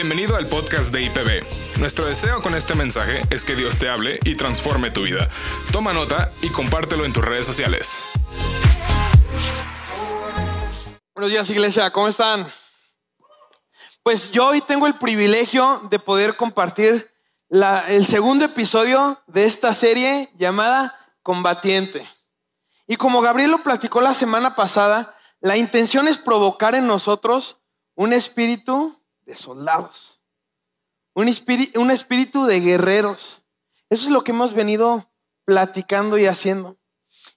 Bienvenido al podcast de IPB. Nuestro deseo con este mensaje es que Dios te hable y transforme tu vida. Toma nota y compártelo en tus redes sociales. Buenos días iglesia, ¿cómo están? Pues yo hoy tengo el privilegio de poder compartir el segundo episodio de esta serie llamada Combatiente. Y como Gabriel lo platicó la semana pasada, la intención es provocar en nosotros un espíritu de soldados, un espíritu, un espíritu de guerreros. Eso es lo que hemos venido platicando y haciendo.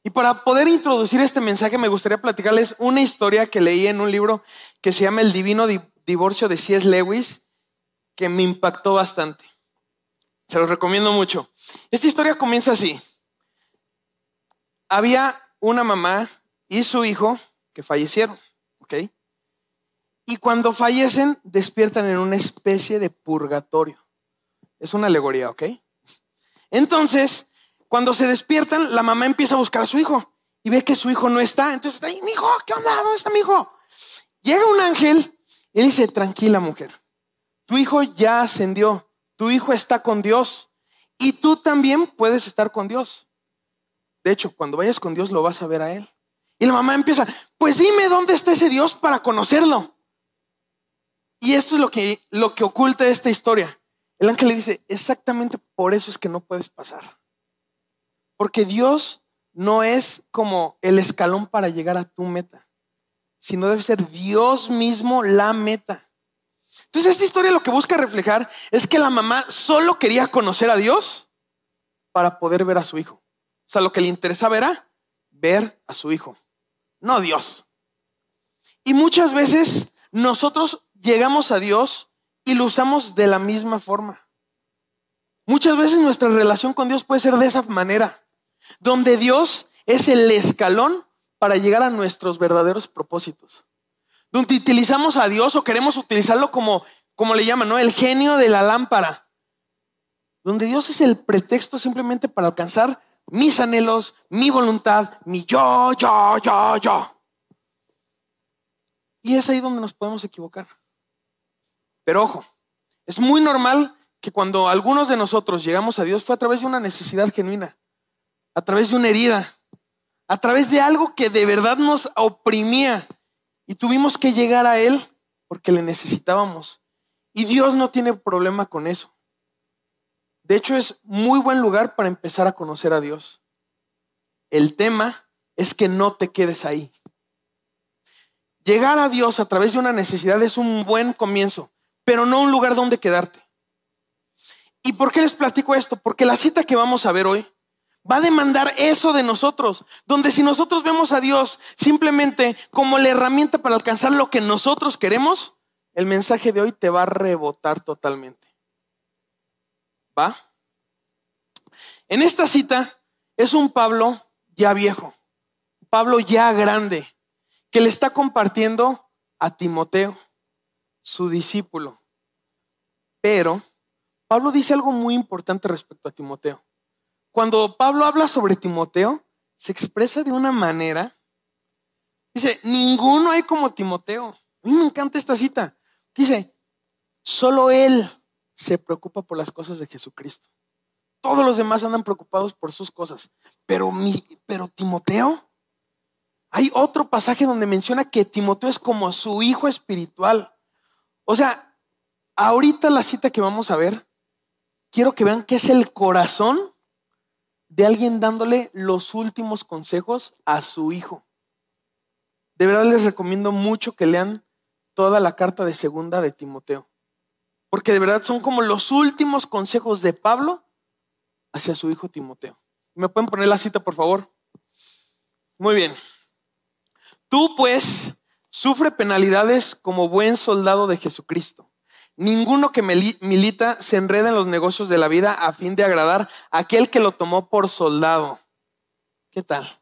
Y para poder introducir este mensaje me gustaría platicarles una historia que leí en un libro que se llama El Divino Divorcio de C.S. Lewis, que me impactó bastante. Se los recomiendo mucho. Esta historia comienza así. Había una mamá y su hijo que fallecieron. Y cuando fallecen, despiertan en una especie de purgatorio. Es una alegoría, ¿ok? Entonces, cuando se despiertan, la mamá empieza a buscar a su hijo y ve que su hijo no está. Entonces está mi hijo, ¿qué onda? ¿Dónde está mi hijo? Llega un ángel y dice, tranquila mujer, tu hijo ya ascendió, tu hijo está con Dios y tú también puedes estar con Dios. De hecho, cuando vayas con Dios lo vas a ver a Él. Y la mamá empieza, pues dime dónde está ese Dios para conocerlo. Y esto es lo que, lo que oculta esta historia. El ángel le dice, exactamente por eso es que no puedes pasar. Porque Dios no es como el escalón para llegar a tu meta, sino debe ser Dios mismo la meta. Entonces esta historia lo que busca reflejar es que la mamá solo quería conocer a Dios para poder ver a su hijo. O sea, lo que le interesaba era ver a su hijo no Dios. Y muchas veces nosotros llegamos a Dios y lo usamos de la misma forma. Muchas veces nuestra relación con Dios puede ser de esa manera, donde Dios es el escalón para llegar a nuestros verdaderos propósitos. Donde utilizamos a Dios o queremos utilizarlo como, como le llaman, ¿no? El genio de la lámpara. Donde Dios es el pretexto simplemente para alcanzar mis anhelos, mi voluntad, mi yo, yo, yo, yo. Y es ahí donde nos podemos equivocar. Pero ojo, es muy normal que cuando algunos de nosotros llegamos a Dios fue a través de una necesidad genuina, a través de una herida, a través de algo que de verdad nos oprimía y tuvimos que llegar a Él porque le necesitábamos. Y Dios no tiene problema con eso. De hecho, es muy buen lugar para empezar a conocer a Dios. El tema es que no te quedes ahí. Llegar a Dios a través de una necesidad es un buen comienzo, pero no un lugar donde quedarte. ¿Y por qué les platico esto? Porque la cita que vamos a ver hoy va a demandar eso de nosotros, donde si nosotros vemos a Dios simplemente como la herramienta para alcanzar lo que nosotros queremos, el mensaje de hoy te va a rebotar totalmente. ¿Va? En esta cita es un Pablo ya viejo, Pablo ya grande, que le está compartiendo a Timoteo, su discípulo. Pero Pablo dice algo muy importante respecto a Timoteo. Cuando Pablo habla sobre Timoteo, se expresa de una manera. Dice, ninguno hay como Timoteo. A mí me encanta esta cita. Dice, solo él se preocupa por las cosas de Jesucristo. Todos los demás andan preocupados por sus cosas. Pero, mi, pero Timoteo, hay otro pasaje donde menciona que Timoteo es como su hijo espiritual. O sea, ahorita la cita que vamos a ver, quiero que vean que es el corazón de alguien dándole los últimos consejos a su hijo. De verdad les recomiendo mucho que lean toda la carta de segunda de Timoteo. Porque de verdad son como los últimos consejos de Pablo hacia su hijo Timoteo. ¿Me pueden poner la cita, por favor? Muy bien. Tú pues sufre penalidades como buen soldado de Jesucristo. Ninguno que milita se enreda en los negocios de la vida a fin de agradar a aquel que lo tomó por soldado. ¿Qué tal?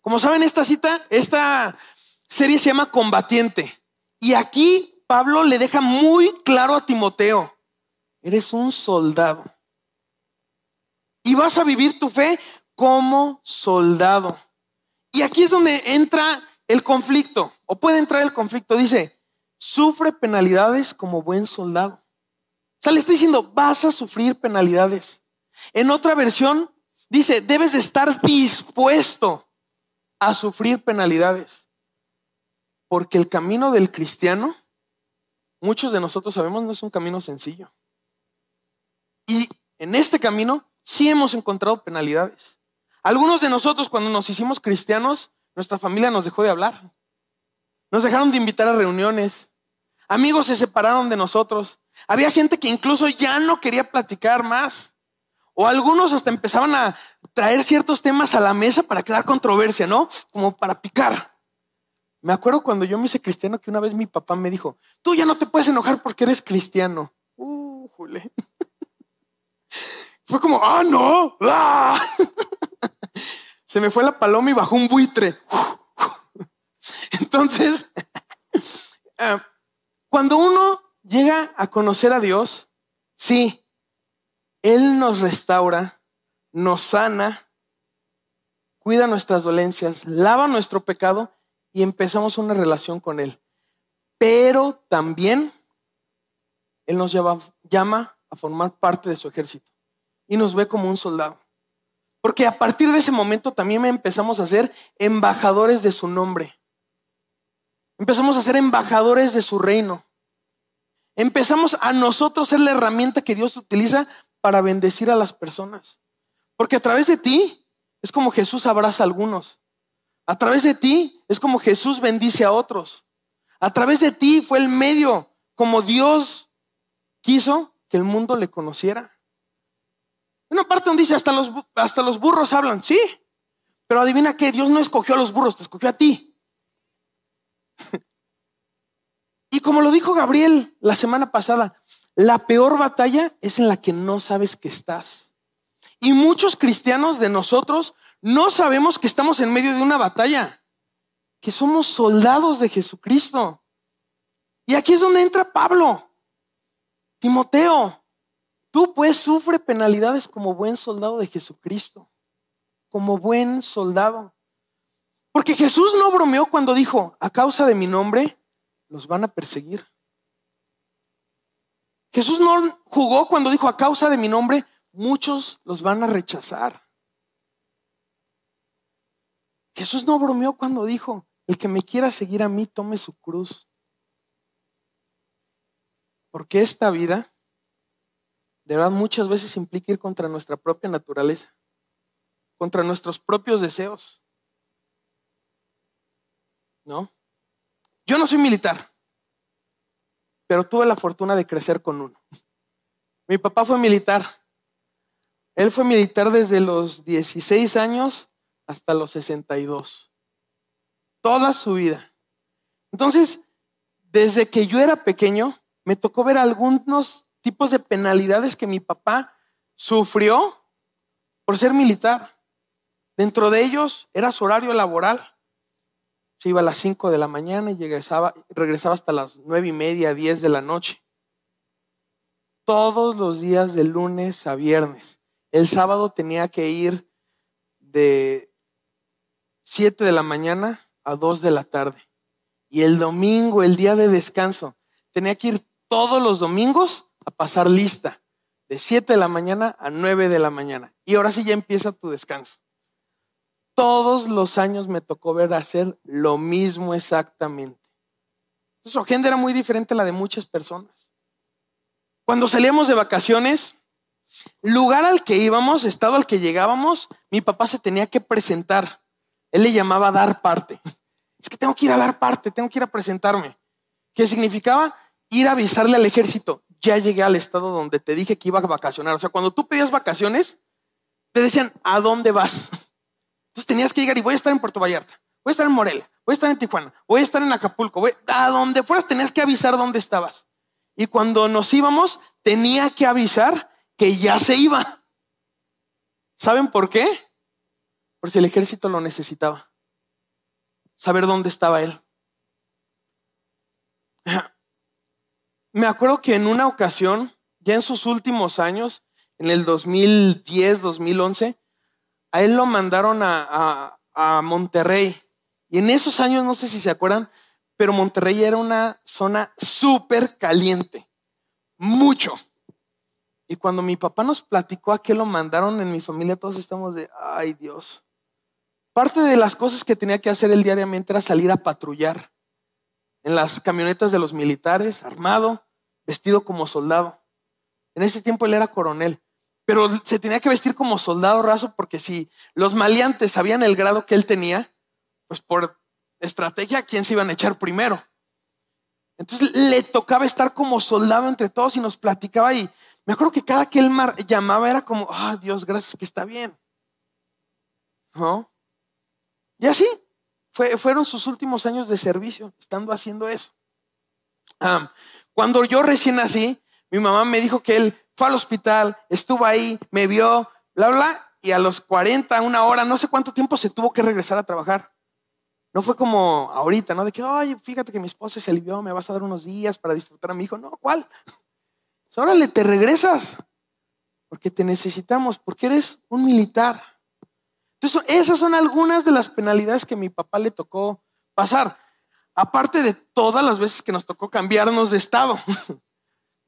Como saben, esta cita, esta serie se llama Combatiente. Y aquí Pablo le deja muy claro a Timoteo, eres un soldado. Y vas a vivir tu fe como soldado. Y aquí es donde entra el conflicto, o puede entrar el conflicto. Dice, sufre penalidades como buen soldado. O sea, le está diciendo, vas a sufrir penalidades. En otra versión dice, debes de estar dispuesto a sufrir penalidades. Porque el camino del cristiano, muchos de nosotros sabemos, no es un camino sencillo. Y en este camino sí hemos encontrado penalidades. Algunos de nosotros cuando nos hicimos cristianos, nuestra familia nos dejó de hablar. Nos dejaron de invitar a reuniones. Amigos se separaron de nosotros. Había gente que incluso ya no quería platicar más. O algunos hasta empezaban a traer ciertos temas a la mesa para crear controversia, ¿no? Como para picar. Me acuerdo cuando yo me hice cristiano que una vez mi papá me dijo, tú ya no te puedes enojar porque eres cristiano. Uh, jule. Fue como, ah, no. ¡Ah! Se me fue la paloma y bajó un buitre. Entonces, eh, cuando uno llega a conocer a Dios, sí, Él nos restaura, nos sana, cuida nuestras dolencias, lava nuestro pecado y empezamos una relación con Él. Pero también Él nos llama a formar parte de su ejército y nos ve como un soldado. Porque a partir de ese momento también empezamos a ser embajadores de su nombre. Empezamos a ser embajadores de su reino. Empezamos a nosotros ser la herramienta que Dios utiliza para bendecir a las personas. Porque a través de ti es como Jesús abraza a algunos. A través de ti es como Jesús bendice a otros. A través de ti fue el medio como Dios quiso que el mundo le conociera. Una parte donde dice, hasta los, hasta los burros hablan, sí, pero adivina qué, Dios no escogió a los burros, te escogió a ti. Y como lo dijo Gabriel la semana pasada, la peor batalla es en la que no sabes que estás. Y muchos cristianos de nosotros no sabemos que estamos en medio de una batalla, que somos soldados de Jesucristo. Y aquí es donde entra Pablo, Timoteo. Tú pues sufre penalidades como buen soldado de Jesucristo, como buen soldado. Porque Jesús no bromeó cuando dijo, a causa de mi nombre, los van a perseguir. Jesús no jugó cuando dijo, a causa de mi nombre, muchos los van a rechazar. Jesús no bromeó cuando dijo, el que me quiera seguir a mí, tome su cruz. Porque esta vida de verdad muchas veces implica ir contra nuestra propia naturaleza, contra nuestros propios deseos. ¿No? Yo no soy militar, pero tuve la fortuna de crecer con uno. Mi papá fue militar. Él fue militar desde los 16 años hasta los 62. Toda su vida. Entonces, desde que yo era pequeño, me tocó ver algunos tipos de penalidades que mi papá sufrió por ser militar. Dentro de ellos era su horario laboral. Se iba a las 5 de la mañana y regresaba, regresaba hasta las nueve y media, 10 de la noche. Todos los días de lunes a viernes. El sábado tenía que ir de 7 de la mañana a 2 de la tarde. Y el domingo, el día de descanso, tenía que ir todos los domingos a pasar lista de 7 de la mañana a 9 de la mañana. Y ahora sí ya empieza tu descanso. Todos los años me tocó ver hacer lo mismo exactamente. su agenda era muy diferente a la de muchas personas. Cuando salíamos de vacaciones, lugar al que íbamos, estado al que llegábamos, mi papá se tenía que presentar. Él le llamaba dar parte. Es que tengo que ir a dar parte, tengo que ir a presentarme. ¿Qué significaba? Ir a avisarle al ejército, ya llegué al estado donde te dije que iba a vacacionar. O sea, cuando tú pedías vacaciones, te decían, ¿a dónde vas? Tenías que llegar y voy a estar en Puerto Vallarta, voy a estar en Morelia, voy a estar en Tijuana, voy a estar en Acapulco, voy, a donde fueras tenías que avisar dónde estabas. Y cuando nos íbamos, tenía que avisar que ya se iba. ¿Saben por qué? Por si el ejército lo necesitaba. Saber dónde estaba él. Me acuerdo que en una ocasión, ya en sus últimos años, en el 2010, 2011, a él lo mandaron a, Monterrey. Y en esos años, no sé si se acuerdan, pero Monterrey era una zona súper caliente, mucho. Y cuando mi papá nos platicó a qué lo mandaron en mi familia, todos estamos de, ay Dios. Parte de las cosas que tenía que hacer él diariamente era salir a patrullar en las camionetas de los militares, armado, vestido como soldado. En ese tiempo él era coronel, pero se tenía que vestir como soldado raso porque si los maleantes sabían el grado que él tenía, pues por estrategia, ¿quién se iban a echar primero? Entonces le tocaba estar como soldado entre todos y nos platicaba y me acuerdo que cada que él llamaba era como, ah, Dios, gracias que está bien. ¿No? Y así fue, fueron sus últimos años de servicio, estando haciendo eso. cuando yo recién nací, mi mamá me dijo que él fue al hospital, estuvo ahí, me vio, bla, bla, y a los 40, una hora, no sé cuánto tiempo se tuvo que regresar a trabajar. No fue como ahorita, ¿no? De que, oye, fíjate que mi esposa se alivió, me vas a dar unos días para disfrutar a mi hijo. No, ¿cuál? Pues órale, te regresas. Porque te necesitamos, porque eres un militar. Entonces, esas son algunas de las penalidades que mi papá le tocó pasar. Aparte de todas las veces que nos tocó cambiarnos de estado.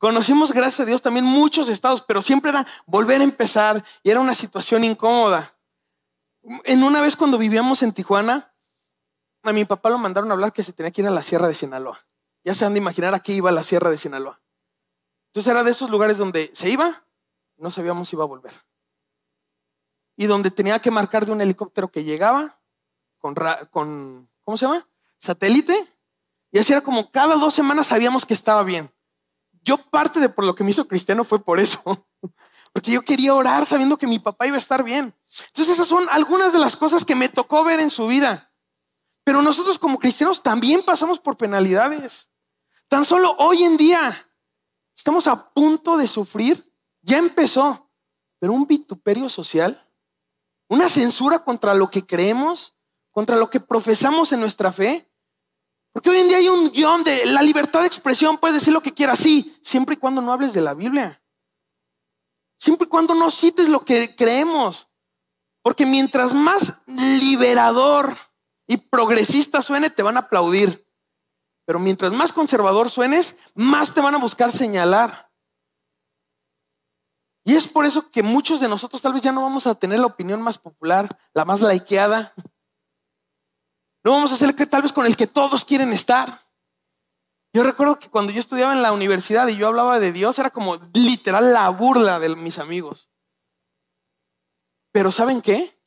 Conocimos, gracias a Dios, también muchos estados, pero siempre era volver a empezar y era una situación incómoda. En una vez cuando vivíamos en Tijuana, a mi papá lo mandaron a hablar que se tenía que ir a la Sierra de Sinaloa. Ya se han de imaginar a qué iba la Sierra de Sinaloa. Entonces era de esos lugares donde se iba, no sabíamos si iba a volver. Y donde tenía que marcar de un helicóptero que llegaba con, con ¿cómo se llama? Satélite. Y así era como cada dos semanas sabíamos que estaba bien. Yo parte de por lo que me hizo cristiano fue por eso. Porque yo quería orar sabiendo que mi papá iba a estar bien. Entonces esas son algunas de las cosas que me tocó ver en su vida. Pero nosotros como cristianos también pasamos por penalidades. Tan solo hoy en día estamos a punto de sufrir, ya empezó, pero un vituperio social, una censura contra lo que creemos, contra lo que profesamos en nuestra fe. Porque hoy en día hay un guion de la libertad de expresión, puedes decir lo que quieras, sí, siempre y cuando no hables de la Biblia. Siempre y cuando no cites lo que creemos. Porque mientras más liberador y progresista suene, te van a aplaudir. Pero mientras más conservador suenes, más te van a buscar señalar. Y es por eso que muchos de nosotros tal vez ya no vamos a tener la opinión más popular, la más laiqueada. No vamos a que tal vez con el que todos quieren estar. Yo recuerdo que cuando yo estudiaba en la universidad y yo hablaba de Dios, era como literal la burla de mis amigos. Pero ¿saben qué?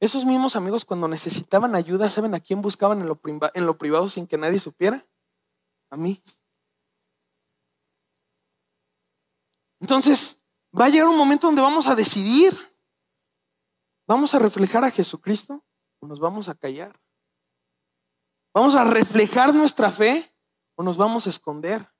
Esos mismos amigos cuando necesitaban ayuda, ¿saben a quién buscaban en lo, en lo privado sin que nadie supiera? A mí. Entonces, va a llegar un momento donde vamos a decidir. ¿Vamos a reflejar a Jesucristo o nos vamos a callar? ¿Vamos a reflejar nuestra fe o nos vamos a esconder?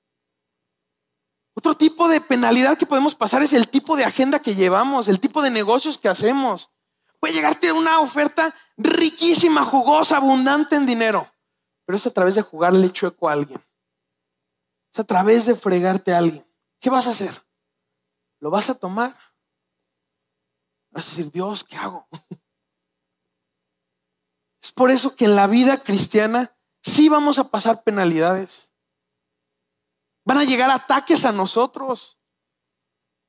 Otro tipo de penalidad que podemos pasar es el tipo de agenda que llevamos, el tipo de negocios que hacemos. Puede llegarte una oferta riquísima, jugosa, abundante en dinero, pero es a través de jugarle chueco a alguien. Es a través de fregarte a alguien. ¿Qué vas a hacer? ¿Lo vas a tomar? Vas a decir, Dios, ¿qué hago? Es por eso que en la vida cristiana sí vamos a pasar penalidades. Van a llegar ataques a nosotros.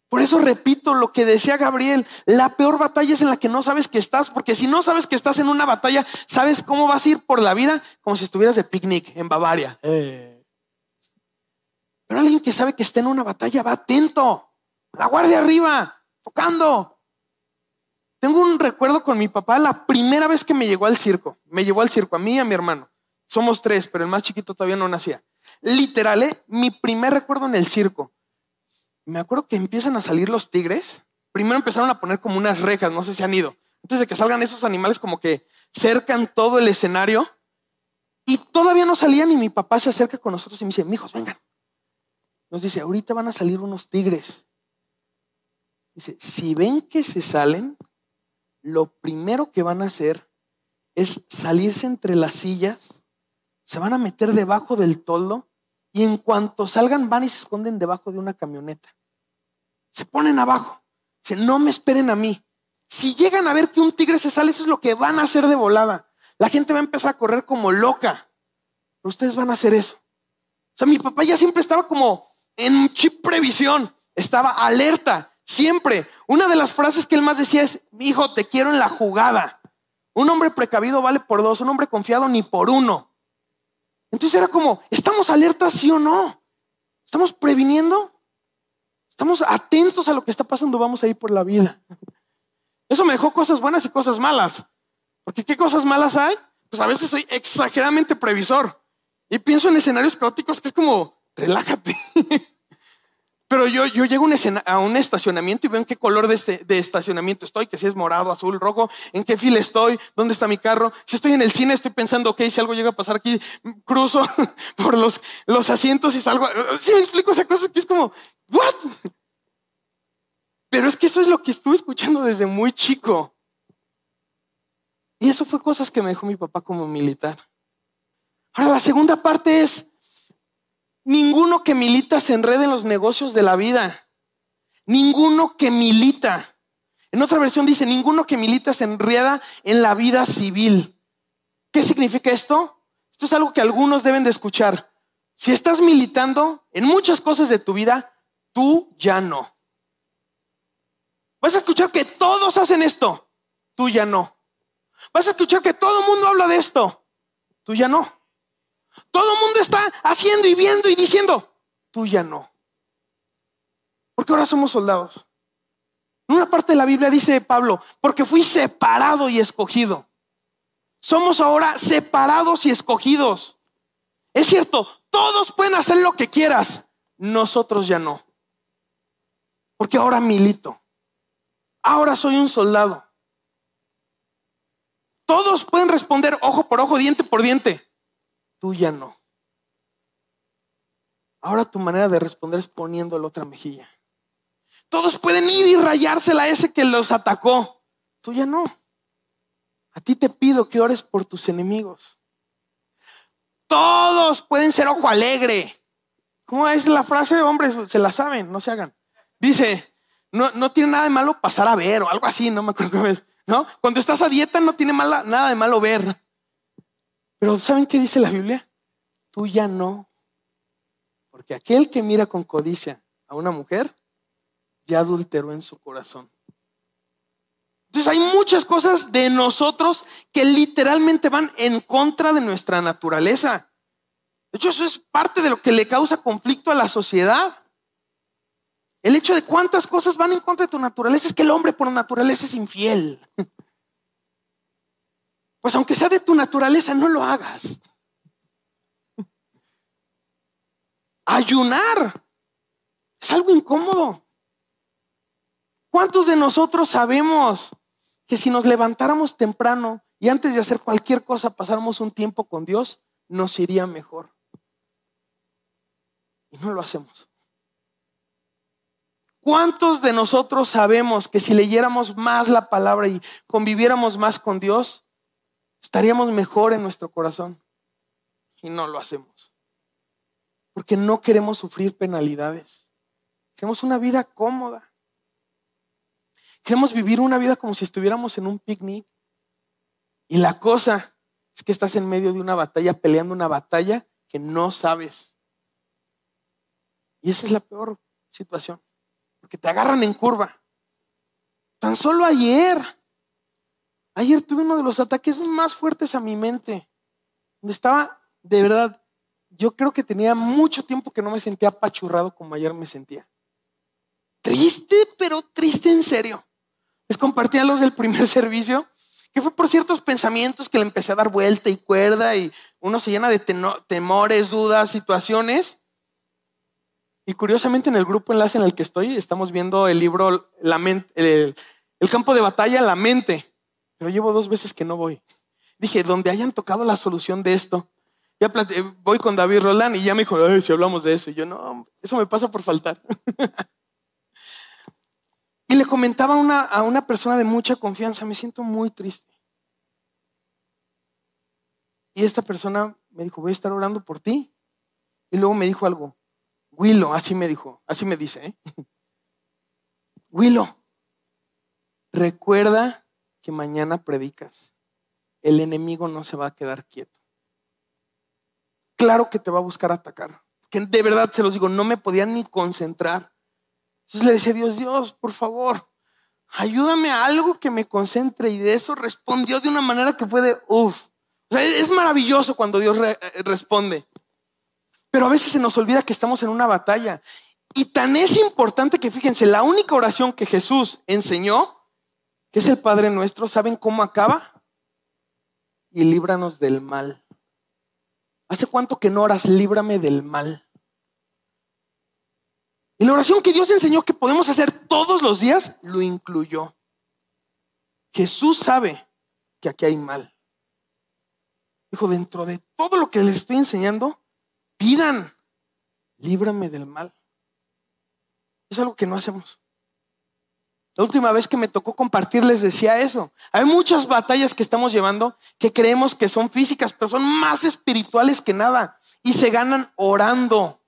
Por eso repito lo que decía Gabriel, la peor batalla es en la que no sabes que estás, porque si no sabes que estás en una batalla, sabes cómo vas a ir por la vida como si estuvieras de picnic en Bavaria. Eh. Pero alguien que sabe que está en una batalla va atento, la guardia arriba, tocando. Tengo un recuerdo con mi papá la primera vez que me llegó al circo. Me llevó al circo, a mí y a mi hermano. Somos tres, pero el más chiquito todavía no nacía. Literal, ¿eh? mi primer recuerdo en el circo me acuerdo que empiezan a salir los tigres. Primero empezaron a poner como unas rejas, no sé si han ido. Antes de que salgan esos animales como que cercan todo el escenario. Y todavía no salían y mi papá se acerca con nosotros y me dice, mijos, vengan. Nos dice, ahorita van a salir unos tigres. Dice, si ven que se salen, lo primero que van a hacer es salirse entre las sillas, se van a meter debajo del toldo y en cuanto salgan van y se esconden debajo de una camioneta. Se ponen abajo. Dicen, no me esperen a mí. Si llegan a ver que un tigre se sale, eso es lo que van a hacer de volada. La gente va a empezar a correr como loca. pero ustedes van a hacer eso. O sea, mi papá ya siempre estaba como en chip previsión, estaba alerta, siempre. Una de las frases que él más decía es, mi hijo, te quiero en la jugada. Un hombre precavido vale por dos, un hombre confiado ni por uno. Entonces era como, ¿estamos alertas sí o no? ¿Estamos previniendo? ¿Estamos atentos a lo que está pasando? Vamos a ir por la vida. Eso me dejó cosas buenas y cosas malas. Porque ¿qué cosas malas hay? Pues a veces soy exageradamente previsor. Y pienso en escenarios caóticos que es como, relájate. Pero yo, llego a un estacionamiento y veo en qué color de, de, estacionamiento estoy, que si es morado, azul, rojo, en qué fila estoy, dónde está mi carro. Si estoy en el cine, estoy pensando, ok, si algo llega a pasar aquí, cruzo por los, asientos y salgo. Si me explico esa cosa que es como, ¿what? Pero es que eso es lo que estuve escuchando desde muy chico. Y eso fue cosas que me dejó mi papá como militar. Ahora, la segunda parte es, ninguno que milita se enreda en los negocios de la vida. Ninguno que milita. En otra versión dice, ninguno que milita se enreda en la vida civil. ¿Qué significa esto? Esto es algo que algunos deben de escuchar. Si estás militando en muchas cosas de tu vida, tú ya no. Vas a escuchar que todos hacen esto. Tú ya no. Vas a escuchar que todo el mundo habla de esto. Tú ya no. Todo el mundo está haciendo y viendo y diciendo. Tú ya no. Porque ahora somos soldados. En una parte de la Biblia dice Pablo, porque fui separado y escogido. Somos ahora separados y escogidos. Es cierto, todos pueden hacer lo que quieras, nosotros ya no. Porque ahora milito. Ahora soy un soldado. Todos pueden responder ojo por ojo, diente por diente. Tú ya no. Ahora tu manera de responder es poniendo la otra mejilla. Todos pueden ir y rayársela a ese que los atacó. Tú ya no. A ti te pido que ores por tus enemigos. Todos pueden ser ojo alegre. ¿Cómo es la frase? Hombres, se la saben, no se hagan. Dice, no, tiene nada de malo pasar a ver o algo así, no me acuerdo cómo es. ¿no? Cuando estás a dieta no tiene nada de malo ver. Pero ¿saben qué dice la Biblia? Tú ya no. Porque aquel que mira con codicia a una mujer, ya adulteró en su corazón. Entonces hay muchas cosas de nosotros que literalmente van en contra de nuestra naturaleza. De hecho, eso es parte de lo que le causa conflicto a la sociedad. El hecho de cuántas cosas van en contra de tu naturaleza es que el hombre por naturaleza es infiel. Pues aunque sea de tu naturaleza, no lo hagas. Ayunar es algo incómodo. ¿Cuántos de nosotros sabemos que si nos levantáramos temprano y antes de hacer cualquier cosa pasáramos un tiempo con Dios, nos iría mejor? Y no lo hacemos. ¿Cuántos de nosotros sabemos que si leyéramos más la palabra y conviviéramos más con Dios, estaríamos mejor en nuestro corazón? Y no lo hacemos. Porque no queremos sufrir penalidades. Queremos una vida cómoda. Queremos vivir una vida como si estuviéramos en un picnic. Y la cosa es que estás en medio de una batalla, peleando una batalla que no sabes. Y esa es la peor situación porque te agarran en curva. Tan solo ayer, ayer tuve uno de los ataques más fuertes a mi mente, estaba, de verdad, yo creo que tenía mucho tiempo que no me sentía apachurrado como ayer me sentía. Triste, pero triste en serio. Les compartía los del primer servicio, que fue por ciertos pensamientos que le empecé a dar vuelta y cuerda y uno se llena de temores, dudas, situaciones. Y curiosamente en el grupo enlace en el que estoy estamos viendo el libro la el, campo de batalla, la mente. Pero llevo dos veces que no voy. Dije, donde hayan tocado la solución de esto. Ya voy con David Roland y ya me dijo, si hablamos de eso. Y yo, no, eso me pasa por faltar. y le comentaba una, a una persona de mucha confianza, me siento muy triste. Y esta persona me dijo, voy a estar orando por ti. Y luego me dijo algo, Willow, así me dijo, así me dice. ¿eh? Willow, recuerda que mañana predicas. El enemigo no se va a quedar quieto. claro que te va a buscar atacar. Que de verdad se los digo, no me podía ni concentrar. Entonces le decía a Dios, Dios, por favor, ayúdame a algo que me concentre. Y de eso respondió de una manera que fue de, uff. es maravilloso cuando Dios eh, responde. Pero a veces se nos olvida que estamos en una batalla. Y tan es importante que fíjense, la única oración que Jesús enseñó, que es el Padre nuestro, ¿saben cómo acaba? Y líbranos del mal. ¿Hace cuánto que no oras, líbrame del mal? Y la oración que Dios enseñó que podemos hacer todos los días, lo incluyó. Jesús sabe que aquí hay mal. Dijo, dentro de todo lo que les estoy enseñando, pidan, líbrame del mal. Es algo que no hacemos. La última vez que me tocó compartir les decía eso. Hay muchas batallas que estamos llevando que creemos que son físicas, pero son más espirituales que nada y se ganan orando.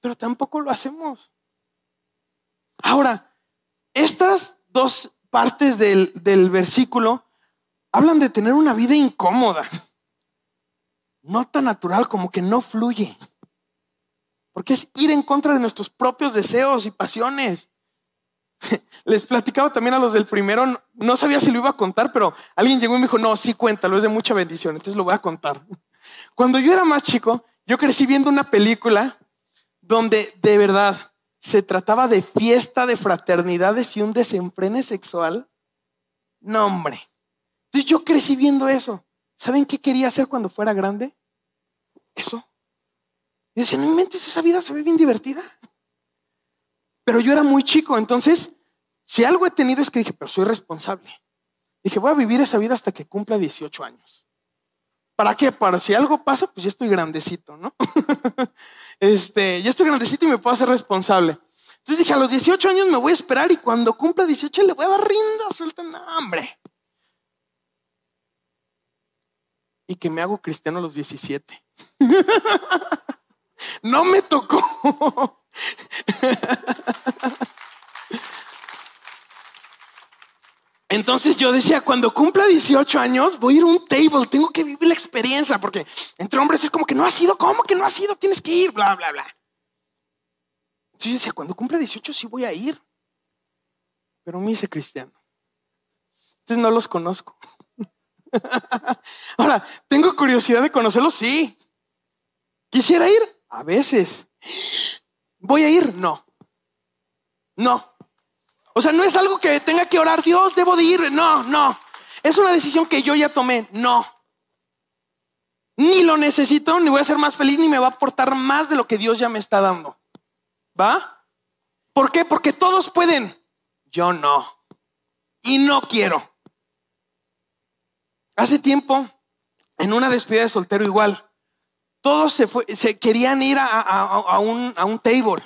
Pero tampoco lo hacemos. Ahora, estas dos partes del, del versículo hablan de tener una vida incómoda, no tan natural como que no fluye. Porque es ir en contra de nuestros propios deseos y pasiones. Les platicaba también a los del primero, no sabía si lo iba a contar, pero alguien llegó y me dijo, no, sí cuéntalo, es de mucha bendición, entonces lo voy a contar. Cuando yo era más chico, yo crecí viendo una película donde de verdad se trataba de fiesta de fraternidades y un desenfrene sexual. No, hombre. Entonces yo crecí viendo eso. ¿Saben qué quería hacer cuando fuera grande? Eso. Y decía, no inventes, esa vida se ve bien divertida. Pero yo era muy chico, entonces, si algo he tenido es que dije, pero soy responsable. Dije, voy a vivir esa vida hasta que cumpla 18 años. ¿Para qué? Para si algo pasa, pues ya estoy grandecito, ¿no? este, ya estoy grandecito y me puedo hacer responsable. Entonces dije, a los 18 años me voy a esperar y cuando cumpla 18 le voy a dar rinda, suelta, no, hombre. Y que me hago cristiano a los 17. no me tocó. Entonces yo decía, cuando cumpla 18 años, voy a ir a un table, tengo que vivir la experiencia, porque entre hombres es como que no ha sido, ¿cómo que no ha sido? Tienes que ir, bla, bla, bla. Entonces yo decía, cuando cumpla 18 sí voy a ir. Pero me hice cristiano. Entonces no los conozco. Ahora, ¿tengo curiosidad de conocerlos? Sí. ¿Quisiera ir? A veces. ¿Voy a ir? No. No. O sea, no es algo que tenga que orar, Dios, debo de ir. No, no. Es una decisión que yo ya tomé. No. Ni lo necesito, ni voy a ser más feliz, ni me va a aportar más de lo que Dios ya me está dando. ¿Va? ¿Por qué? Porque todos pueden. Yo no. Y no quiero. Hace tiempo, en una despedida de soltero igual, todos se, querían ir a, un, a un table.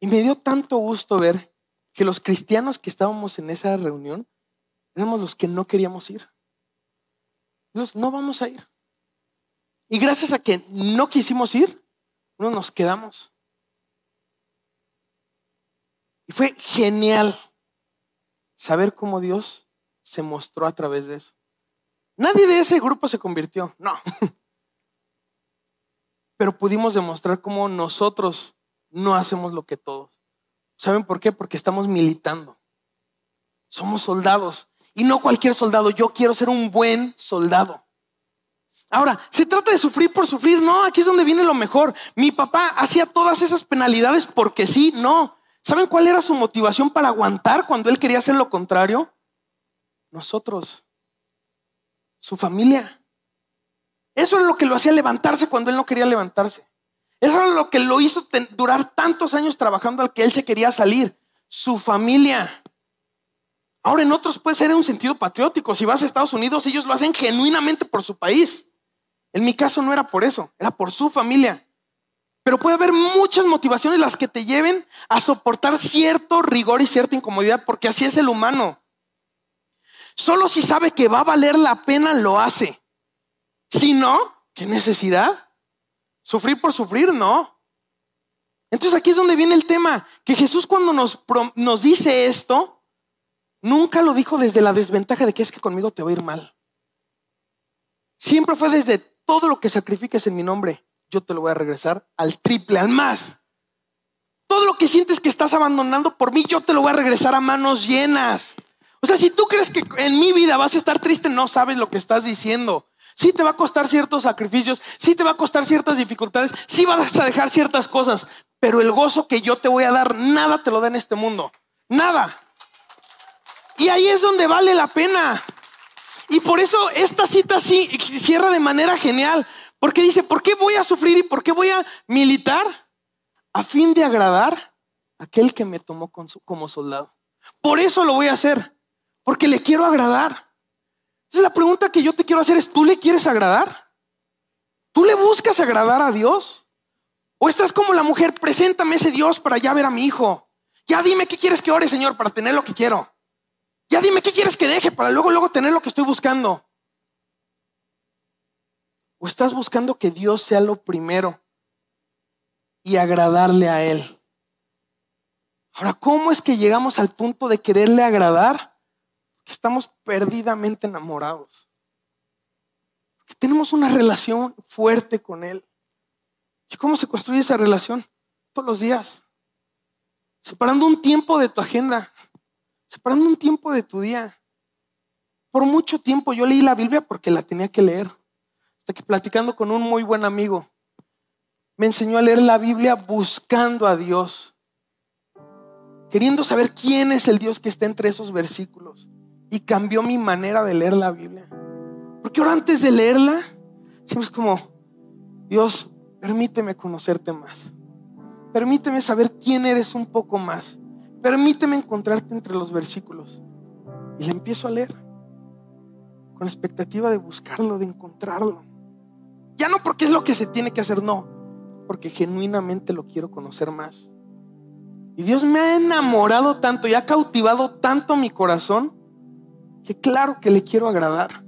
Y me dio tanto gusto ver que los cristianos que estábamos en esa reunión éramos los que no queríamos ir. Los, no vamos a ir. Y gracias a que no quisimos ir, no nos quedamos. Y fue genial saber cómo Dios se mostró a través de eso. Nadie de ese grupo se convirtió, no. Pero pudimos demostrar cómo nosotros no hacemos lo que todos. ¿Saben por qué? Porque estamos militando. Somos soldados. Y no cualquier soldado. Yo quiero ser un buen soldado. Ahora, ¿se trata de sufrir por sufrir? No, aquí es donde viene lo mejor. Mi papá hacía todas esas penalidades porque sí, no. ¿Saben cuál era su motivación para aguantar cuando él quería hacer lo contrario? Nosotros, su familia. Eso es lo que lo hacía levantarse cuando él no quería levantarse. Eso era lo que lo hizo durar tantos años trabajando al que él se quería salir. Su familia. Ahora en otros puede ser en un sentido patriótico. Si vas a Estados Unidos, ellos lo hacen genuinamente por su país. En mi caso no era por eso, era por su familia. Pero puede haber muchas motivaciones las que te lleven a soportar cierto rigor y cierta incomodidad, porque así es el humano. Solo si sabe que va a valer la pena, lo hace. Si no, ¿qué necesidad? Sufrir por sufrir, no. Entonces aquí es donde viene el tema, que Jesús cuando nos, nos dice esto, nunca lo dijo desde la desventaja de que es que conmigo te va a ir mal. Siempre fue desde todo lo que sacrifiques en mi nombre, yo te lo voy a regresar al triple, al más. Todo lo que sientes que estás abandonando por mí, yo te lo voy a regresar a manos llenas. O sea, si tú crees que en mi vida vas a estar triste, no sabes lo que estás diciendo. Sí te va a costar ciertos sacrificios, sí te va a costar ciertas dificultades, sí vas a dejar ciertas cosas, pero el gozo que yo te voy a dar, nada te lo da en este mundo. Nada. Y ahí es donde vale la pena. Y por eso esta cita sí cierra de manera genial, porque dice, ¿por qué voy a sufrir y por qué voy a militar? A fin de agradar a aquel que me tomó como soldado. Por eso lo voy a hacer, porque le quiero agradar. Entonces la pregunta que yo te quiero hacer es, ¿tú le quieres agradar? ¿Tú le buscas agradar a Dios? ¿O estás como la mujer, preséntame ese Dios para ya ver a mi hijo? Ya dime qué quieres que ore, Señor, para tener lo que quiero. Ya dime qué quieres que deje para luego, luego tener lo que estoy buscando. ¿O estás buscando que Dios sea lo primero y agradarle a Él? Ahora, ¿cómo es que llegamos al punto de quererle agradar? Estamos perdidamente enamorados. Tenemos una relación fuerte con Él. ¿Y cómo se construye esa relación? Todos los días. Separando un tiempo de tu agenda. Separando un tiempo de tu día. Por mucho tiempo yo leí la Biblia porque la tenía que leer. Hasta que platicando con un muy buen amigo, me enseñó a leer la Biblia buscando a Dios. Queriendo saber quién es el Dios que está entre esos versículos. Y cambió mi manera de leer la Biblia. Porque ahora antes de leerla, siempre es como, Dios, permíteme conocerte más. Permíteme saber quién eres un poco más. Permíteme encontrarte entre los versículos. Y le empiezo a leer. Con expectativa de buscarlo, de encontrarlo. Ya no porque es lo que se tiene que hacer, no. Porque genuinamente lo quiero conocer más. Y Dios me ha enamorado tanto y ha cautivado tanto mi corazón que claro que le quiero agradar.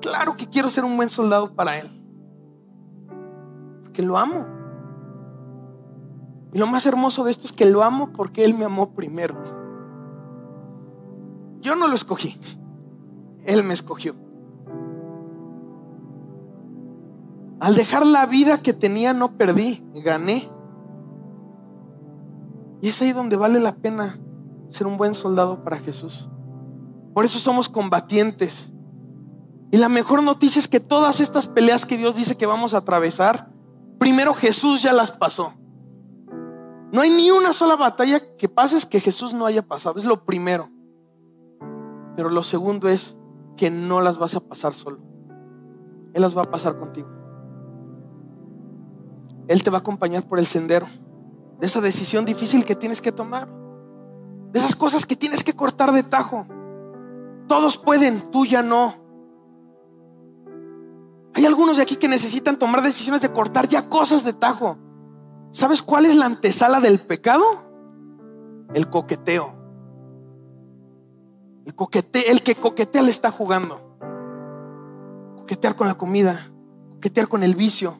Claro que quiero ser un buen soldado para Él. Porque lo amo. Y lo más hermoso de esto es que lo amo porque Él me amó primero. Yo no lo escogí. Él me escogió. Al dejar la vida que tenía no perdí, gané. Y es ahí donde vale la pena ser un buen soldado para Jesús. Por eso somos combatientes. Y la mejor noticia es que todas estas peleas que Dios dice que vamos a atravesar, primero Jesús ya las pasó. No hay ni una sola batalla que pases que Jesús no haya pasado. Es lo primero. Pero lo segundo es que no las vas a pasar solo. Él las va a pasar contigo. Él te va a acompañar por el sendero de esa decisión difícil que tienes que tomar. De esas cosas que tienes que cortar de tajo. Todos pueden, tú ya no. Hay algunos de aquí que necesitan tomar decisiones de cortar ya cosas de tajo. ¿Sabes cuál es la antesala del pecado? El coqueteo. El, coquete, el que coquetea le está jugando. Coquetear con la comida, coquetear con el vicio,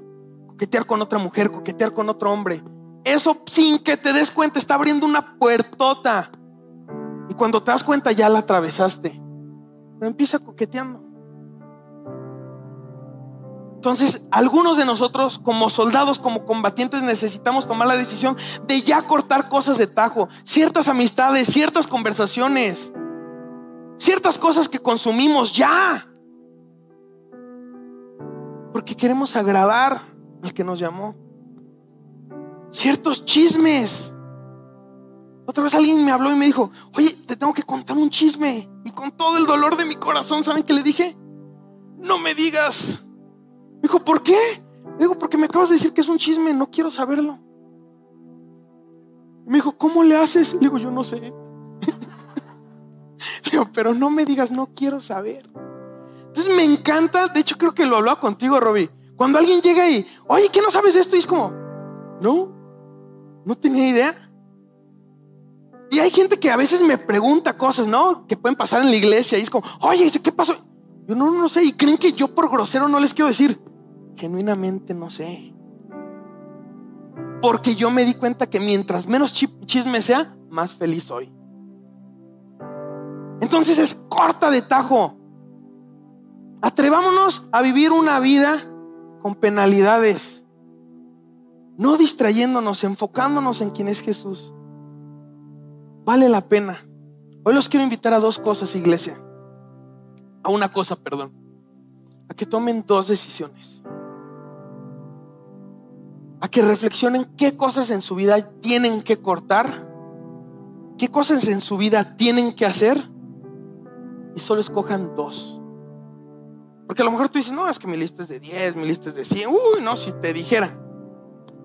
coquetear con otra mujer, coquetear con otro hombre. Eso sin que te des cuenta está abriendo una puertota. Y cuando te das cuenta ya la atravesaste. Pero empieza coqueteando. Entonces, algunos de nosotros como soldados, como combatientes, necesitamos tomar la decisión de ya cortar cosas de tajo, ciertas amistades, ciertas conversaciones, ciertas cosas que consumimos ya. Porque queremos agradar al que nos llamó. Ciertos chismes. Otra vez alguien me habló y me dijo, oye, te tengo que contar un chisme. Y con todo el dolor de mi corazón, ¿saben qué le dije? No me digas. Me dijo, ¿por qué? Le digo, porque me acabas de decir que es un chisme, no quiero saberlo. Me dijo, ¿cómo le haces? Le digo, yo no sé. Le digo, pero no me digas, no quiero saber. Entonces me encanta, de hecho creo que lo hablaba contigo, Robbie. Cuando alguien llega y, oye, ¿qué no sabes de esto? Y es como, no, no tenía idea. Y hay gente que a veces me pregunta cosas, ¿no? Que pueden pasar en la iglesia y es como, oye, ¿qué pasó? Yo no, no sé. Y creen que yo por grosero no les quiero decir genuinamente no sé. Porque yo me di cuenta que mientras menos chisme sea, más feliz soy. Entonces es corta de tajo. Atrevámonos a vivir una vida con penalidades, no distrayéndonos, enfocándonos en quién es Jesús. Vale la pena. Hoy los quiero invitar a dos cosas, iglesia. A una cosa, perdón. A que tomen dos decisiones. A que reflexionen qué cosas en su vida tienen que cortar, qué cosas en su vida tienen que hacer y solo escojan dos. Porque a lo mejor tú dices, no, es que mi lista es de 10, mi lista es de 100. Uy, no, si te dijera.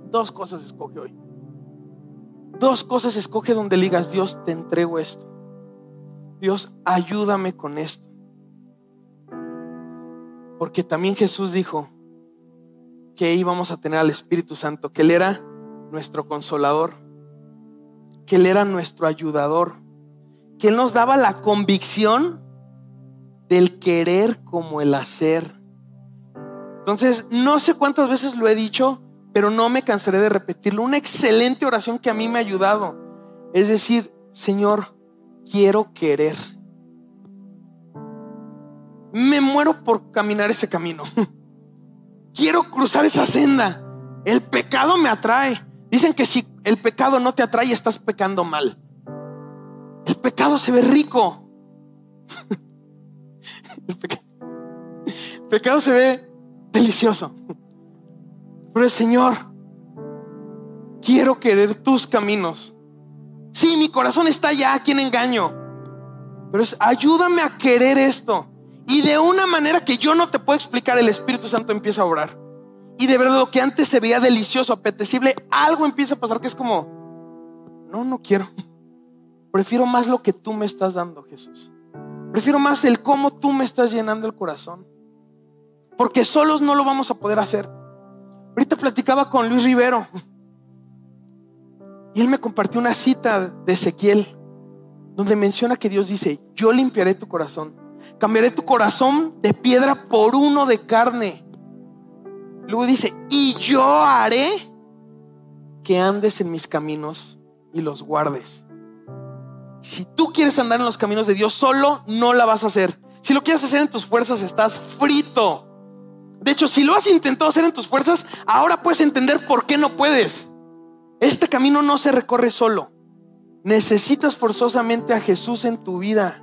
Dos cosas escoge hoy. Dos cosas escoge donde digas, Dios, te entrego esto. Dios, ayúdame con esto. Porque también Jesús dijo que íbamos a tener al Espíritu Santo, que Él era nuestro consolador, que Él era nuestro ayudador, que Él nos daba la convicción del querer como el hacer. Entonces, no sé cuántas veces lo he dicho, pero no me cansaré de repetirlo. Una excelente oración que a mí me ha ayudado. Es decir, Señor, quiero querer. Me muero por caminar ese camino. quiero cruzar esa senda. El pecado me atrae. Dicen que si el pecado no te atrae, estás pecando mal. El pecado se ve rico. El pecado se ve delicioso. Pero Señor, quiero querer tus caminos. Sí, mi corazón está ya aquí en engaño. Pero es, ayúdame a querer esto. Y de una manera que yo no te puedo explicar, el Espíritu Santo empieza a obrar. Y de verdad lo que antes se veía delicioso, apetecible, algo empieza a pasar que es como, no, no quiero. Prefiero más lo que tú me estás dando, Jesús. Prefiero más el cómo tú me estás llenando el corazón. Porque solos no lo vamos a poder hacer. Ahorita platicaba con Luis Rivero. Y él me compartió una cita de Ezequiel. Donde menciona que Dios dice, yo limpiaré tu corazón. Cambiaré tu corazón de piedra por uno de carne. Luego dice, y yo haré que andes en mis caminos y los guardes. Si tú quieres andar en los caminos de Dios solo, no la vas a hacer. Si lo quieres hacer en tus fuerzas, estás frito. De hecho, si lo has intentado hacer en tus fuerzas, ahora puedes entender por qué no puedes. Este camino no se recorre solo. Necesitas forzosamente a Jesús en tu vida.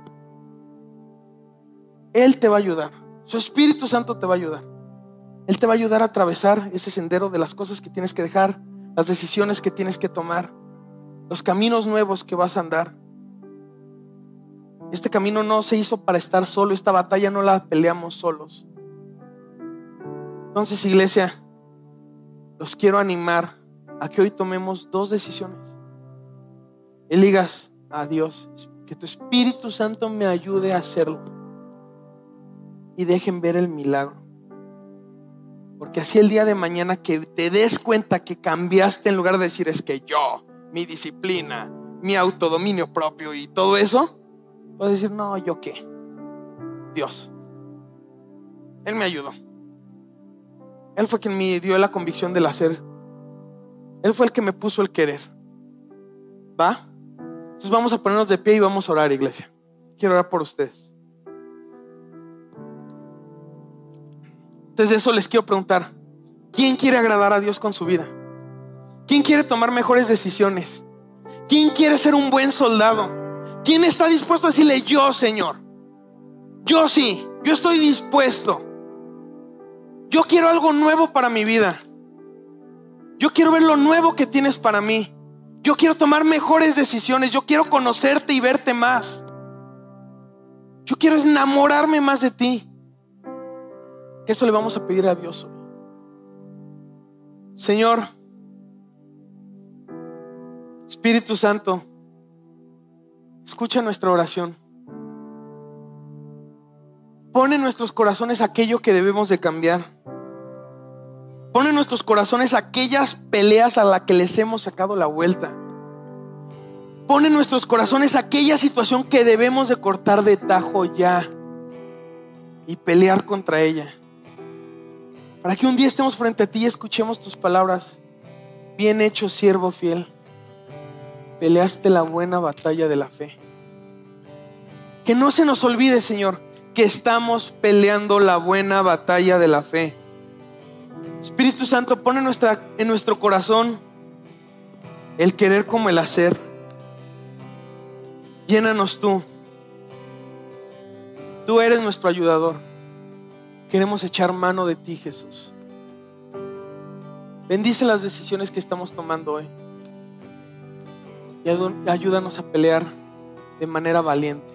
Él te va a ayudar. Su Espíritu Santo te va a ayudar. Él te va a ayudar a atravesar ese sendero de las cosas que tienes que dejar, las decisiones que tienes que tomar, los caminos nuevos que vas a andar. Este camino no se hizo para estar solo, esta batalla no la peleamos solos. Entonces, iglesia, los quiero animar a que hoy tomemos dos decisiones. Y digas a Dios, que tu Espíritu Santo me ayude a hacerlo. Y dejen ver el milagro. Porque así el día de mañana que te des cuenta que cambiaste en lugar de decir es que yo, mi disciplina, mi autodominio propio y todo eso, puedes decir, no, yo qué. Dios. Él me ayudó. Él fue quien me dio la convicción del hacer. Él fue el que me puso el querer. ¿Va? Entonces vamos a ponernos de pie y vamos a orar, iglesia. Quiero orar por ustedes. Entonces eso les quiero preguntar, ¿quién quiere agradar a Dios con su vida? ¿Quién quiere tomar mejores decisiones? ¿Quién quiere ser un buen soldado? ¿Quién está dispuesto a decirle yo, Señor? Yo sí, yo estoy dispuesto. Yo quiero algo nuevo para mi vida. Yo quiero ver lo nuevo que tienes para mí. Yo quiero tomar mejores decisiones. Yo quiero conocerte y verte más. Yo quiero enamorarme más de ti. Eso le vamos a pedir a Dios hoy. Señor, Espíritu Santo, escucha nuestra oración. Pone en nuestros corazones aquello que debemos de cambiar. Pone en nuestros corazones aquellas peleas a las que les hemos sacado la vuelta. Pone en nuestros corazones aquella situación que debemos de cortar de tajo ya y pelear contra ella. Para que un día estemos frente a ti y escuchemos tus palabras. Bien hecho, siervo fiel. Peleaste la buena batalla de la fe. Que no se nos olvide, Señor, que estamos peleando la buena batalla de la fe. Espíritu Santo, pone nuestra, en nuestro corazón el querer como el hacer. Llénanos tú. Tú eres nuestro ayudador. Queremos echar mano de ti, Jesús. Bendice las decisiones que estamos tomando hoy. Y ayúdanos a pelear de manera valiente.